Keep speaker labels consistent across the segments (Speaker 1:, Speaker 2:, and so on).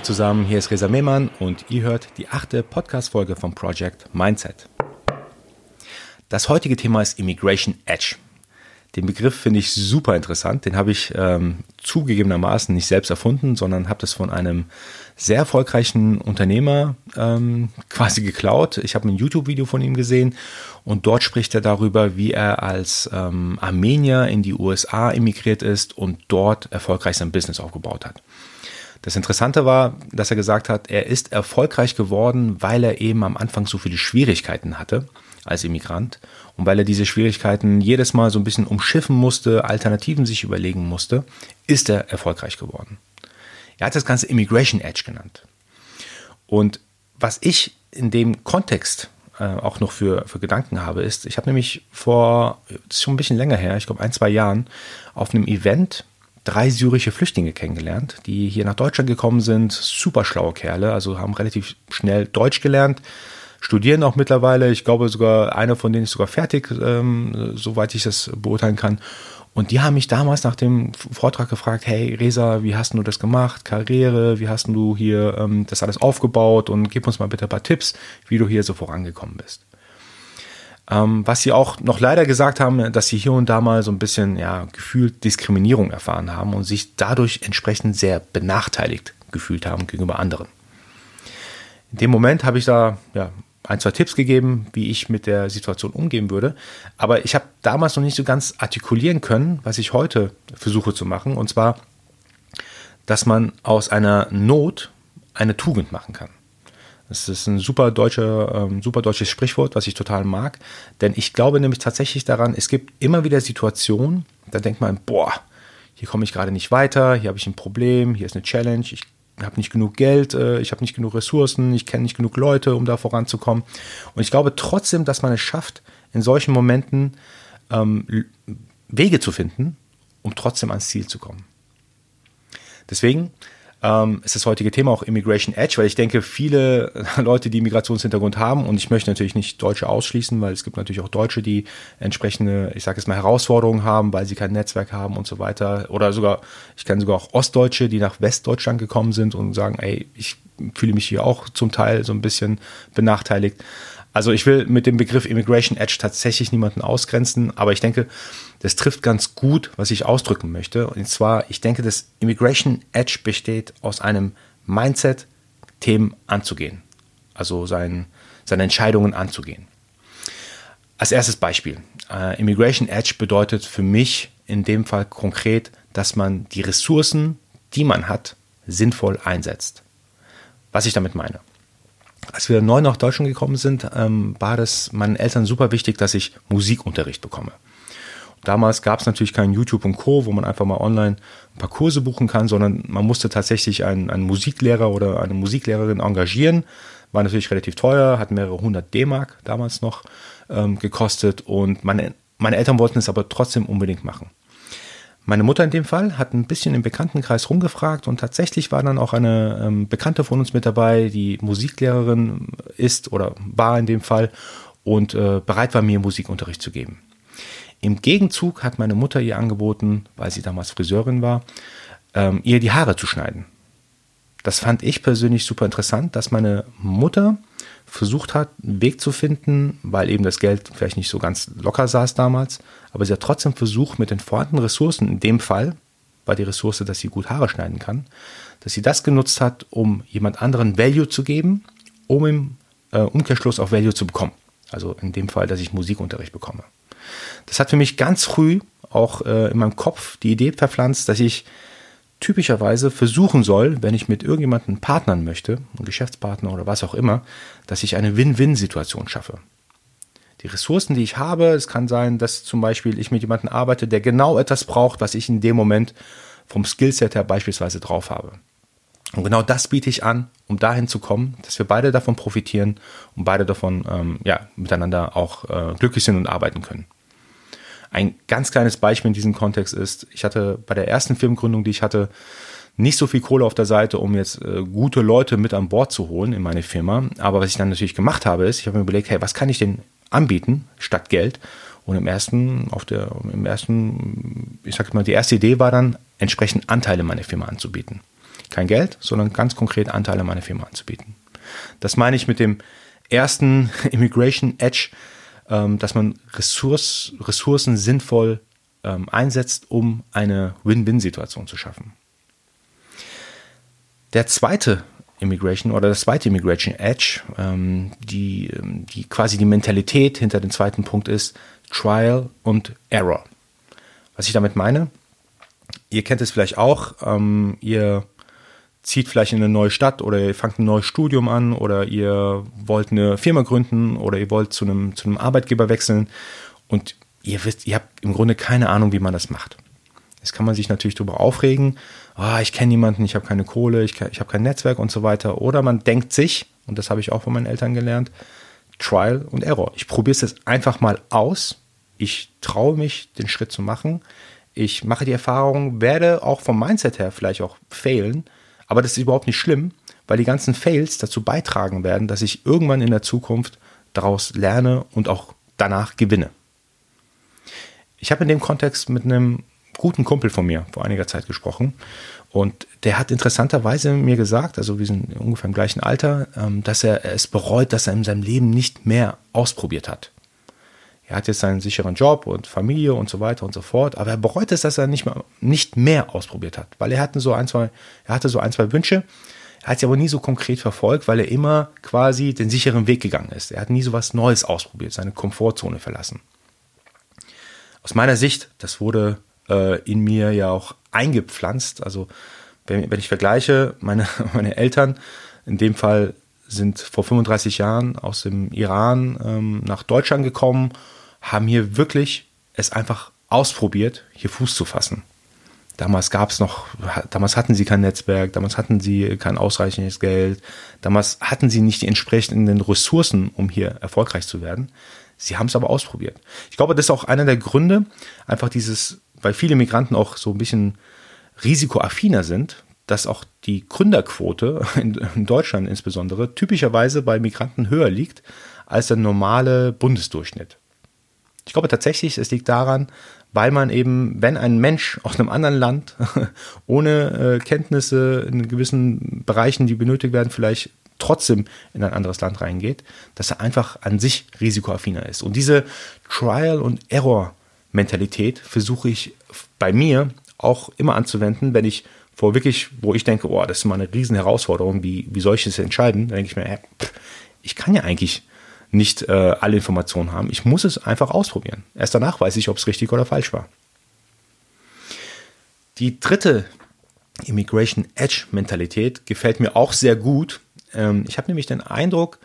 Speaker 1: Hi zusammen, hier ist Reza Mehmann und ihr hört die achte Podcast-Folge vom Project Mindset. Das heutige Thema ist Immigration Edge. Den Begriff finde ich super interessant. Den habe ich ähm, zugegebenermaßen nicht selbst erfunden, sondern habe das von einem sehr erfolgreichen Unternehmer ähm, quasi geklaut. Ich habe ein YouTube-Video von ihm gesehen und dort spricht er darüber, wie er als ähm, Armenier in die USA emigriert ist und dort erfolgreich sein Business aufgebaut hat. Das Interessante war, dass er gesagt hat, er ist erfolgreich geworden, weil er eben am Anfang so viele Schwierigkeiten hatte als Immigrant und weil er diese Schwierigkeiten jedes Mal so ein bisschen umschiffen musste, Alternativen sich überlegen musste, ist er erfolgreich geworden. Er hat das Ganze Immigration Edge genannt. Und was ich in dem Kontext äh, auch noch für, für Gedanken habe, ist, ich habe nämlich vor, das ist schon ein bisschen länger her, ich glaube ein, zwei Jahren, auf einem Event drei syrische Flüchtlinge kennengelernt, die hier nach Deutschland gekommen sind. Super schlaue Kerle, also haben relativ schnell Deutsch gelernt, studieren auch mittlerweile. Ich glaube sogar, einer von denen ist sogar fertig, ähm, soweit ich das beurteilen kann. Und die haben mich damals nach dem Vortrag gefragt, hey Resa, wie hast du das gemacht? Karriere, wie hast du hier ähm, das alles aufgebaut? Und gib uns mal bitte ein paar Tipps, wie du hier so vorangekommen bist. Ähm, was sie auch noch leider gesagt haben, dass sie hier und da mal so ein bisschen ja, gefühlt Diskriminierung erfahren haben und sich dadurch entsprechend sehr benachteiligt gefühlt haben gegenüber anderen. In dem Moment habe ich da ja, ein, zwei Tipps gegeben, wie ich mit der Situation umgehen würde. Aber ich habe damals noch nicht so ganz artikulieren können, was ich heute versuche zu machen. Und zwar, dass man aus einer Not eine Tugend machen kann. Das ist ein super, deutscher, ähm, super deutsches Sprichwort, was ich total mag. Denn ich glaube nämlich tatsächlich daran, es gibt immer wieder Situationen, da denkt man, boah, hier komme ich gerade nicht weiter, hier habe ich ein Problem, hier ist eine Challenge, ich habe nicht genug Geld, äh, ich habe nicht genug Ressourcen, ich kenne nicht genug Leute, um da voranzukommen. Und ich glaube trotzdem, dass man es schafft, in solchen Momenten ähm, Wege zu finden, um trotzdem ans Ziel zu kommen. Deswegen ähm, ist das heutige Thema auch Immigration Edge, weil ich denke, viele Leute, die Migrationshintergrund haben, und ich möchte natürlich nicht Deutsche ausschließen, weil es gibt natürlich auch Deutsche, die entsprechende, ich sage jetzt mal, Herausforderungen haben, weil sie kein Netzwerk haben und so weiter. Oder sogar, ich kenne sogar auch Ostdeutsche, die nach Westdeutschland gekommen sind und sagen, ey, ich fühle mich hier auch zum Teil so ein bisschen benachteiligt. Also ich will mit dem Begriff Immigration Edge tatsächlich niemanden ausgrenzen, aber ich denke, das trifft ganz gut, was ich ausdrücken möchte. Und zwar, ich denke, das Immigration Edge besteht aus einem Mindset, Themen anzugehen. Also sein, seine Entscheidungen anzugehen. Als erstes Beispiel. Äh, Immigration Edge bedeutet für mich in dem Fall konkret, dass man die Ressourcen, die man hat, sinnvoll einsetzt. Was ich damit meine als wir neu nach Deutschland gekommen sind, ähm, war das meinen Eltern super wichtig, dass ich Musikunterricht bekomme. Damals gab es natürlich kein YouTube und Co., wo man einfach mal online ein paar Kurse buchen kann, sondern man musste tatsächlich einen, einen Musiklehrer oder eine Musiklehrerin engagieren. War natürlich relativ teuer, hat mehrere hundert D-Mark damals noch ähm, gekostet und meine, meine Eltern wollten es aber trotzdem unbedingt machen. Meine Mutter in dem Fall hat ein bisschen im Bekanntenkreis rumgefragt und tatsächlich war dann auch eine ähm, Bekannte von uns mit dabei, die Musiklehrerin ist oder war in dem Fall und äh, bereit war, mir Musikunterricht zu geben. Im Gegenzug hat meine Mutter ihr angeboten, weil sie damals Friseurin war, ähm, ihr die Haare zu schneiden. Das fand ich persönlich super interessant, dass meine Mutter versucht hat, einen Weg zu finden, weil eben das Geld vielleicht nicht so ganz locker saß damals, aber sie hat trotzdem versucht, mit den vorhandenen Ressourcen, in dem Fall war die Ressource, dass sie gut Haare schneiden kann, dass sie das genutzt hat, um jemand anderen Value zu geben, um im äh, Umkehrschluss auch Value zu bekommen. Also in dem Fall, dass ich Musikunterricht bekomme. Das hat für mich ganz früh auch äh, in meinem Kopf die Idee verpflanzt, dass ich typischerweise versuchen soll, wenn ich mit irgendjemandem partnern möchte, einen Geschäftspartner oder was auch immer, dass ich eine Win-Win-Situation schaffe. Die Ressourcen, die ich habe, es kann sein, dass zum Beispiel ich mit jemandem arbeite, der genau etwas braucht, was ich in dem Moment vom Skillset her beispielsweise drauf habe. Und genau das biete ich an, um dahin zu kommen, dass wir beide davon profitieren und beide davon ähm, ja, miteinander auch äh, glücklich sind und arbeiten können. Ein ganz kleines Beispiel in diesem Kontext ist, ich hatte bei der ersten Firmengründung, die ich hatte, nicht so viel Kohle auf der Seite, um jetzt äh, gute Leute mit an Bord zu holen in meine Firma. Aber was ich dann natürlich gemacht habe, ist, ich habe mir überlegt, hey, was kann ich denn anbieten statt Geld? Und im ersten, auf der, im ersten, ich sag mal, die erste Idee war dann, entsprechend Anteile meiner Firma anzubieten. kein Geld, sondern ganz konkret Anteile meiner Firma anzubieten. Das meine ich mit dem ersten Immigration Edge, dass man Ressource, Ressourcen sinnvoll ähm, einsetzt, um eine Win-Win-Situation zu schaffen. Der zweite Immigration oder das zweite Immigration Edge, ähm, die, ähm, die quasi die Mentalität hinter dem zweiten Punkt ist Trial und Error. Was ich damit meine, ihr kennt es vielleicht auch, ähm, ihr zieht vielleicht in eine neue Stadt oder ihr fangt ein neues Studium an oder ihr wollt eine Firma gründen oder ihr wollt zu einem, zu einem Arbeitgeber wechseln und ihr wisst, ihr habt im Grunde keine Ahnung, wie man das macht. Jetzt kann man sich natürlich darüber aufregen, oh, ich kenne niemanden, ich habe keine Kohle, ich, ich habe kein Netzwerk und so weiter. Oder man denkt sich, und das habe ich auch von meinen Eltern gelernt, Trial und Error. Ich probiere es jetzt einfach mal aus. Ich traue mich, den Schritt zu machen. Ich mache die Erfahrung, werde auch vom Mindset her vielleicht auch failen, aber das ist überhaupt nicht schlimm, weil die ganzen Fails dazu beitragen werden, dass ich irgendwann in der Zukunft daraus lerne und auch danach gewinne. Ich habe in dem Kontext mit einem guten Kumpel von mir vor einiger Zeit gesprochen und der hat interessanterweise mir gesagt, also wir sind ungefähr im gleichen Alter, ähm, dass er es bereut, dass er in seinem Leben nicht mehr ausprobiert hat. Er hat jetzt einen sicheren Job und Familie und so weiter und so fort, aber er bereut es, dass er nicht mehr, nicht mehr ausprobiert hat, weil er hatte so ein, zwei, er hatte so ein, zwei Wünsche. Er hat sie aber nie so konkret verfolgt, weil er immer quasi den sicheren Weg gegangen ist. Er hat nie so was Neues ausprobiert, seine Komfortzone verlassen. Aus meiner Sicht, das wurde äh, in mir ja auch eingepflanzt. Also wenn, wenn ich vergleiche, meine, meine Eltern, in dem Fall sind vor 35 Jahren aus dem Iran ähm, nach Deutschland gekommen haben hier wirklich es einfach ausprobiert, hier Fuß zu fassen. Damals gab es noch, damals hatten sie kein Netzwerk, damals hatten sie kein ausreichendes Geld, damals hatten sie nicht die entsprechenden Ressourcen, um hier erfolgreich zu werden. Sie haben es aber ausprobiert. Ich glaube, das ist auch einer der Gründe, einfach dieses, weil viele Migranten auch so ein bisschen risikoaffiner sind, dass auch die Gründerquote in, in Deutschland insbesondere typischerweise bei Migranten höher liegt als der normale Bundesdurchschnitt. Ich glaube tatsächlich, es liegt daran, weil man eben, wenn ein Mensch aus einem anderen Land ohne äh, Kenntnisse in gewissen Bereichen, die benötigt werden, vielleicht trotzdem in ein anderes Land reingeht, dass er einfach an sich risikoaffiner ist. Und diese Trial- und Error-Mentalität versuche ich bei mir auch immer anzuwenden, wenn ich vor wirklich, wo ich denke, oh, das ist mal eine riesen Herausforderung, wie, wie soll ich das entscheiden? Dann denke ich mir, ich kann ja eigentlich nicht äh, alle Informationen haben. Ich muss es einfach ausprobieren. Erst danach weiß ich, ob es richtig oder falsch war. Die dritte Immigration Edge Mentalität gefällt mir auch sehr gut. Ähm, ich habe nämlich den Eindruck,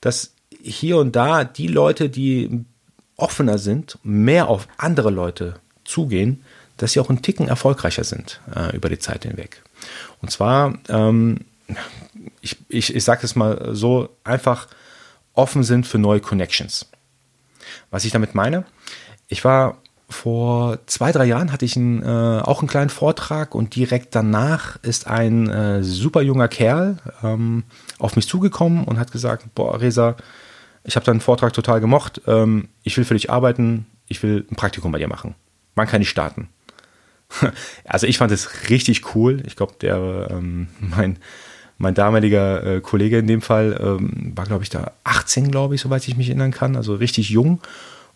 Speaker 1: dass hier und da die Leute, die offener sind, mehr auf andere Leute zugehen, dass sie auch einen Ticken erfolgreicher sind äh, über die Zeit hinweg. Und zwar, ähm, ich, ich, ich sage es mal so einfach, offen sind für neue Connections. Was ich damit meine, ich war vor zwei, drei Jahren hatte ich einen, äh, auch einen kleinen Vortrag und direkt danach ist ein äh, super junger Kerl ähm, auf mich zugekommen und hat gesagt, boah, Resa, ich habe deinen Vortrag total gemocht, ähm, ich will für dich arbeiten, ich will ein Praktikum bei dir machen. Wann kann ich starten? also ich fand es richtig cool. Ich glaube, der, ähm, mein, mein damaliger äh, Kollege in dem Fall ähm, war, glaube ich, da 18, glaube ich, soweit ich mich erinnern kann, also richtig jung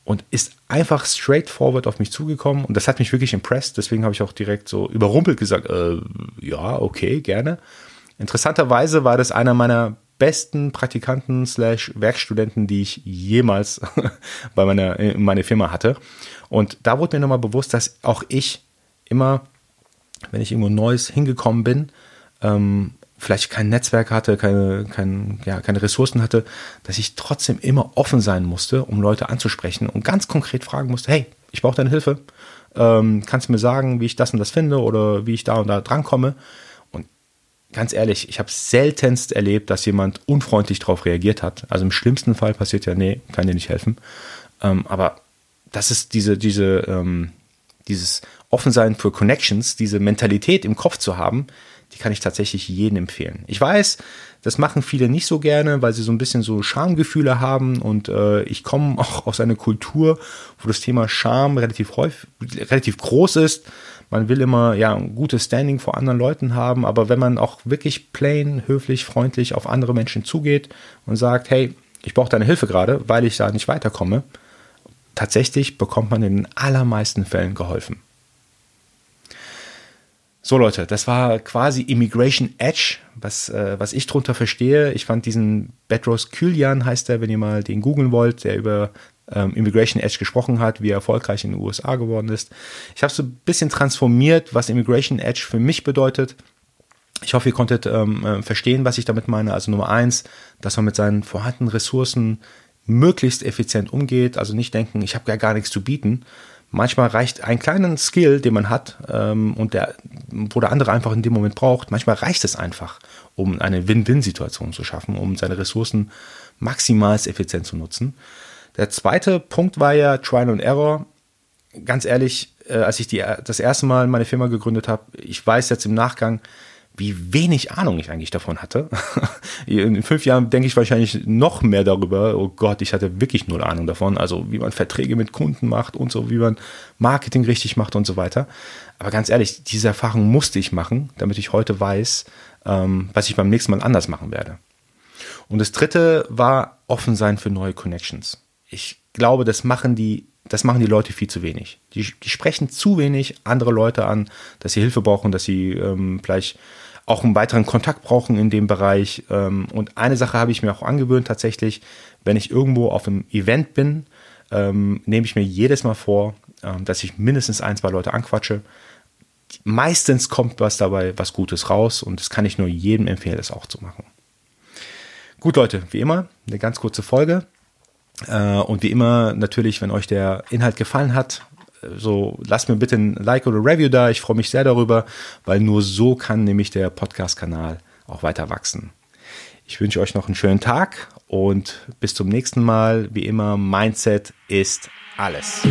Speaker 1: und ist einfach straightforward auf mich zugekommen und das hat mich wirklich impressed. Deswegen habe ich auch direkt so überrumpelt gesagt, äh, ja, okay, gerne. Interessanterweise war das einer meiner besten Praktikanten slash Werkstudenten, die ich jemals bei meiner, in meiner Firma hatte. Und da wurde mir nochmal bewusst, dass auch ich immer, wenn ich irgendwo Neues hingekommen bin, ähm, vielleicht kein Netzwerk hatte, keine, kein, ja, keine Ressourcen hatte, dass ich trotzdem immer offen sein musste, um Leute anzusprechen und ganz konkret fragen musste, hey, ich brauche deine Hilfe. Ähm, kannst du mir sagen, wie ich das und das finde oder wie ich da und da drankomme? Und ganz ehrlich, ich habe seltenst erlebt, dass jemand unfreundlich darauf reagiert hat. Also im schlimmsten Fall passiert ja, nee, kann dir nicht helfen. Ähm, aber das ist diese, diese, ähm, dieses Offensein für Connections, diese Mentalität im Kopf zu haben, die kann ich tatsächlich jedem empfehlen. Ich weiß, das machen viele nicht so gerne, weil sie so ein bisschen so Schamgefühle haben und äh, ich komme auch aus einer Kultur, wo das Thema Scham relativ häufig, relativ groß ist. man will immer ja ein gutes Standing vor anderen Leuten haben, aber wenn man auch wirklich plain, höflich, freundlich auf andere Menschen zugeht und sagt, hey, ich brauche deine Hilfe gerade, weil ich da nicht weiterkomme, tatsächlich bekommt man in den allermeisten Fällen geholfen. So Leute, das war quasi Immigration Edge, was, äh, was ich drunter verstehe. Ich fand diesen Bedros Kylian heißt er, wenn ihr mal den googeln wollt, der über ähm, Immigration Edge gesprochen hat, wie er erfolgreich in den USA geworden ist. Ich habe so ein bisschen transformiert, was Immigration Edge für mich bedeutet. Ich hoffe, ihr konntet ähm, äh, verstehen, was ich damit meine. Also Nummer eins, dass man mit seinen vorhandenen Ressourcen möglichst effizient umgeht. Also nicht denken, ich habe ja gar nichts zu bieten. Manchmal reicht ein kleiner Skill, den man hat ähm, und der, wo der andere einfach in dem Moment braucht, manchmal reicht es einfach, um eine Win-Win-Situation zu schaffen, um seine Ressourcen maximal effizient zu nutzen. Der zweite Punkt war ja Trial and Error. Ganz ehrlich, äh, als ich die, das erste Mal meine Firma gegründet habe, ich weiß jetzt im Nachgang, wie wenig Ahnung ich eigentlich davon hatte. In fünf Jahren denke ich wahrscheinlich noch mehr darüber. Oh Gott, ich hatte wirklich null Ahnung davon. Also wie man Verträge mit Kunden macht und so, wie man Marketing richtig macht und so weiter. Aber ganz ehrlich, diese Erfahrung musste ich machen, damit ich heute weiß, ähm, was ich beim nächsten Mal anders machen werde. Und das dritte war offen sein für neue Connections. Ich glaube, das machen die das machen die Leute viel zu wenig. Die, die, sprechen zu wenig andere Leute an, dass sie Hilfe brauchen, dass sie ähm, vielleicht auch einen weiteren Kontakt brauchen in dem Bereich. Ähm, und eine Sache habe ich mir auch angewöhnt tatsächlich, wenn ich irgendwo auf einem Event bin, ähm, nehme ich mir jedes Mal vor, ähm, dass ich mindestens ein, zwei Leute anquatsche. Meistens kommt was dabei, was Gutes raus und das kann ich nur jedem empfehlen, das auch zu machen. Gut, Leute, wie immer, eine ganz kurze Folge. Äh, und wie immer, natürlich, wenn euch der Inhalt gefallen hat, so lasst mir bitte ein Like oder Review da. Ich freue mich sehr darüber, weil nur so kann nämlich der Podcast-Kanal auch weiter wachsen. Ich wünsche euch noch einen schönen Tag und bis zum nächsten Mal. Wie immer, Mindset ist alles.